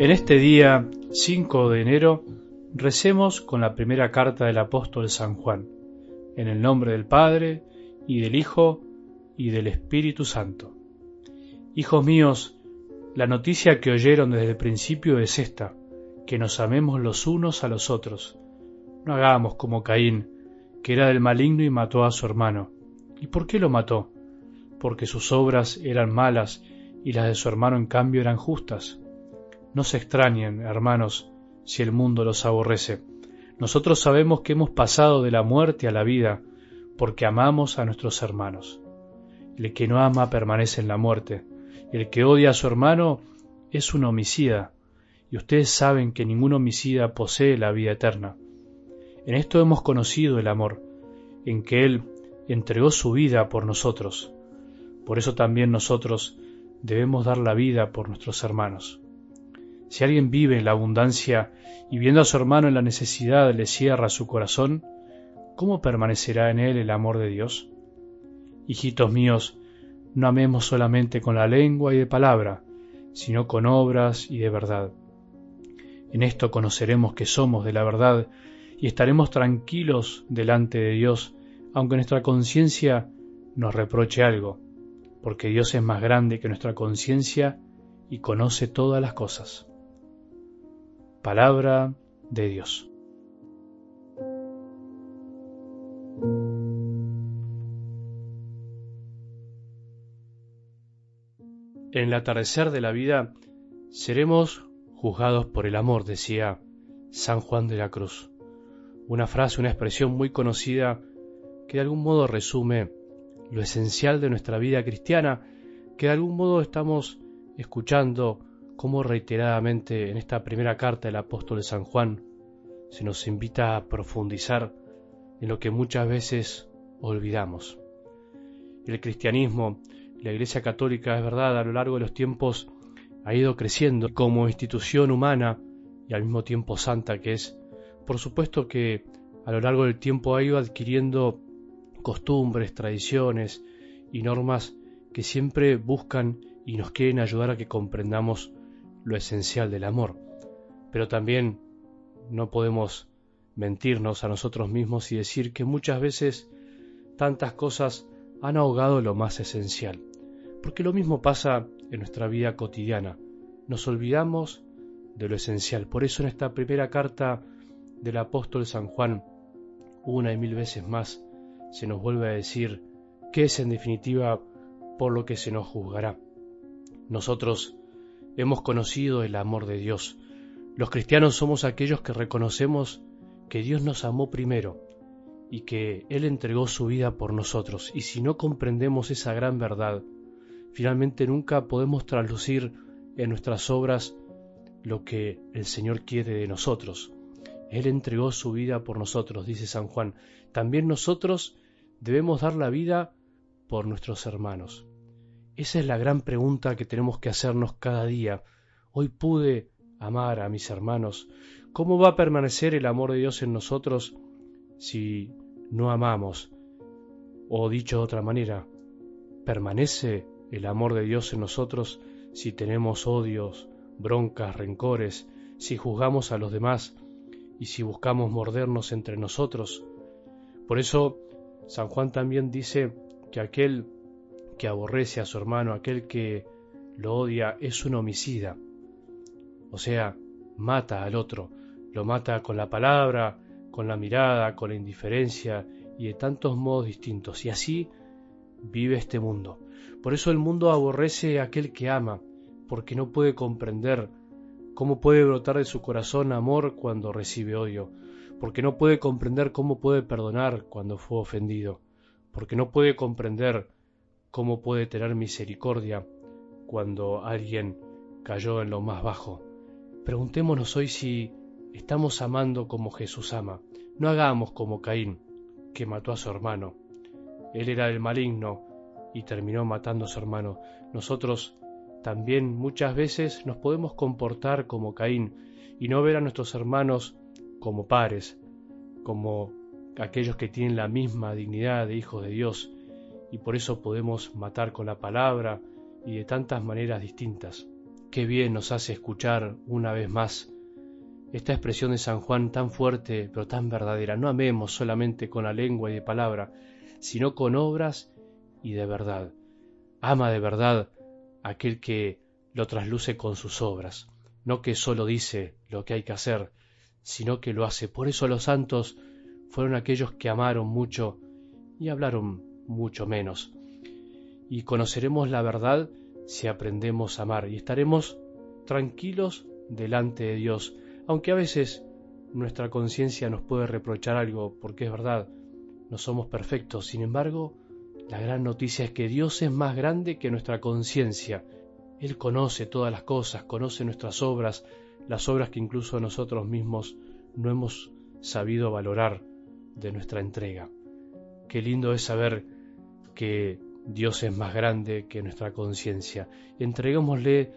En este día 5 de enero recemos con la primera carta del apóstol San Juan, en el nombre del Padre, y del Hijo, y del Espíritu Santo. Hijos míos, la noticia que oyeron desde el principio es esta, que nos amemos los unos a los otros. No hagamos como Caín, que era del maligno y mató a su hermano. ¿Y por qué lo mató? Porque sus obras eran malas y las de su hermano en cambio eran justas. No se extrañen, hermanos, si el mundo los aborrece. Nosotros sabemos que hemos pasado de la muerte a la vida, porque amamos a nuestros hermanos. El que no ama permanece en la muerte, el que odia a su hermano es un homicida, y ustedes saben que ningún homicida posee la vida eterna. En esto hemos conocido el amor, en que Él entregó su vida por nosotros. Por eso también nosotros debemos dar la vida por nuestros hermanos. Si alguien vive en la abundancia y viendo a su hermano en la necesidad le cierra su corazón, ¿cómo permanecerá en él el amor de Dios? Hijitos míos, no amemos solamente con la lengua y de palabra, sino con obras y de verdad. En esto conoceremos que somos de la verdad y estaremos tranquilos delante de Dios, aunque nuestra conciencia nos reproche algo, porque Dios es más grande que nuestra conciencia y conoce todas las cosas. Palabra de Dios. En el atardecer de la vida seremos juzgados por el amor, decía San Juan de la Cruz. Una frase, una expresión muy conocida que de algún modo resume lo esencial de nuestra vida cristiana, que de algún modo estamos escuchando como reiteradamente en esta primera carta del apóstol San Juan se nos invita a profundizar en lo que muchas veces olvidamos. El cristianismo, la Iglesia Católica, es verdad, a lo largo de los tiempos ha ido creciendo como institución humana y al mismo tiempo santa que es. Por supuesto que a lo largo del tiempo ha ido adquiriendo costumbres, tradiciones y normas que siempre buscan y nos quieren ayudar a que comprendamos lo esencial del amor. Pero también no podemos mentirnos a nosotros mismos y decir que muchas veces tantas cosas han ahogado lo más esencial. Porque lo mismo pasa en nuestra vida cotidiana. Nos olvidamos de lo esencial. Por eso en esta primera carta del apóstol San Juan, una y mil veces más, se nos vuelve a decir qué es en definitiva por lo que se nos juzgará. Nosotros hemos conocido el amor de Dios. Los cristianos somos aquellos que reconocemos que Dios nos amó primero y que Él entregó su vida por nosotros. Y si no comprendemos esa gran verdad, finalmente nunca podemos traslucir en nuestras obras lo que el Señor quiere de nosotros. Él entregó su vida por nosotros, dice San Juan. También nosotros debemos dar la vida por nuestros hermanos. Esa es la gran pregunta que tenemos que hacernos cada día. Hoy pude amar a mis hermanos. ¿Cómo va a permanecer el amor de Dios en nosotros si no amamos? O dicho de otra manera, ¿permanece el amor de Dios en nosotros si tenemos odios, broncas, rencores, si juzgamos a los demás y si buscamos mordernos entre nosotros? Por eso San Juan también dice que aquel que aborrece a su hermano, aquel que lo odia, es un homicida. O sea, mata al otro, lo mata con la palabra, con la mirada, con la indiferencia y de tantos modos distintos. Y así vive este mundo. Por eso el mundo aborrece a aquel que ama, porque no puede comprender cómo puede brotar de su corazón amor cuando recibe odio, porque no puede comprender cómo puede perdonar cuando fue ofendido, porque no puede comprender ¿Cómo puede tener misericordia cuando alguien cayó en lo más bajo? Preguntémonos hoy si estamos amando como Jesús ama. No hagamos como Caín, que mató a su hermano. Él era el maligno y terminó matando a su hermano. Nosotros también muchas veces nos podemos comportar como Caín y no ver a nuestros hermanos como pares, como aquellos que tienen la misma dignidad de hijos de Dios y por eso podemos matar con la palabra y de tantas maneras distintas. Qué bien nos hace escuchar una vez más esta expresión de San Juan tan fuerte pero tan verdadera. No amemos solamente con la lengua y de palabra, sino con obras y de verdad. Ama de verdad aquel que lo trasluce con sus obras, no que solo dice lo que hay que hacer, sino que lo hace. Por eso los santos fueron aquellos que amaron mucho y hablaron mucho menos. Y conoceremos la verdad si aprendemos a amar y estaremos tranquilos delante de Dios, aunque a veces nuestra conciencia nos puede reprochar algo, porque es verdad, no somos perfectos. Sin embargo, la gran noticia es que Dios es más grande que nuestra conciencia. Él conoce todas las cosas, conoce nuestras obras, las obras que incluso nosotros mismos no hemos sabido valorar de nuestra entrega. Qué lindo es saber que Dios es más grande que nuestra conciencia. Entreguémosle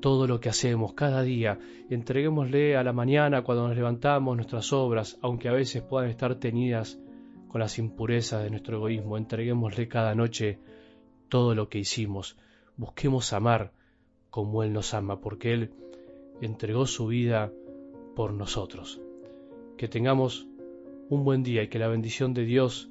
todo lo que hacemos cada día, entreguémosle a la mañana cuando nos levantamos nuestras obras, aunque a veces puedan estar tenidas con las impurezas de nuestro egoísmo, entreguémosle cada noche todo lo que hicimos. Busquemos amar como Él nos ama, porque Él entregó su vida por nosotros. Que tengamos un buen día y que la bendición de Dios,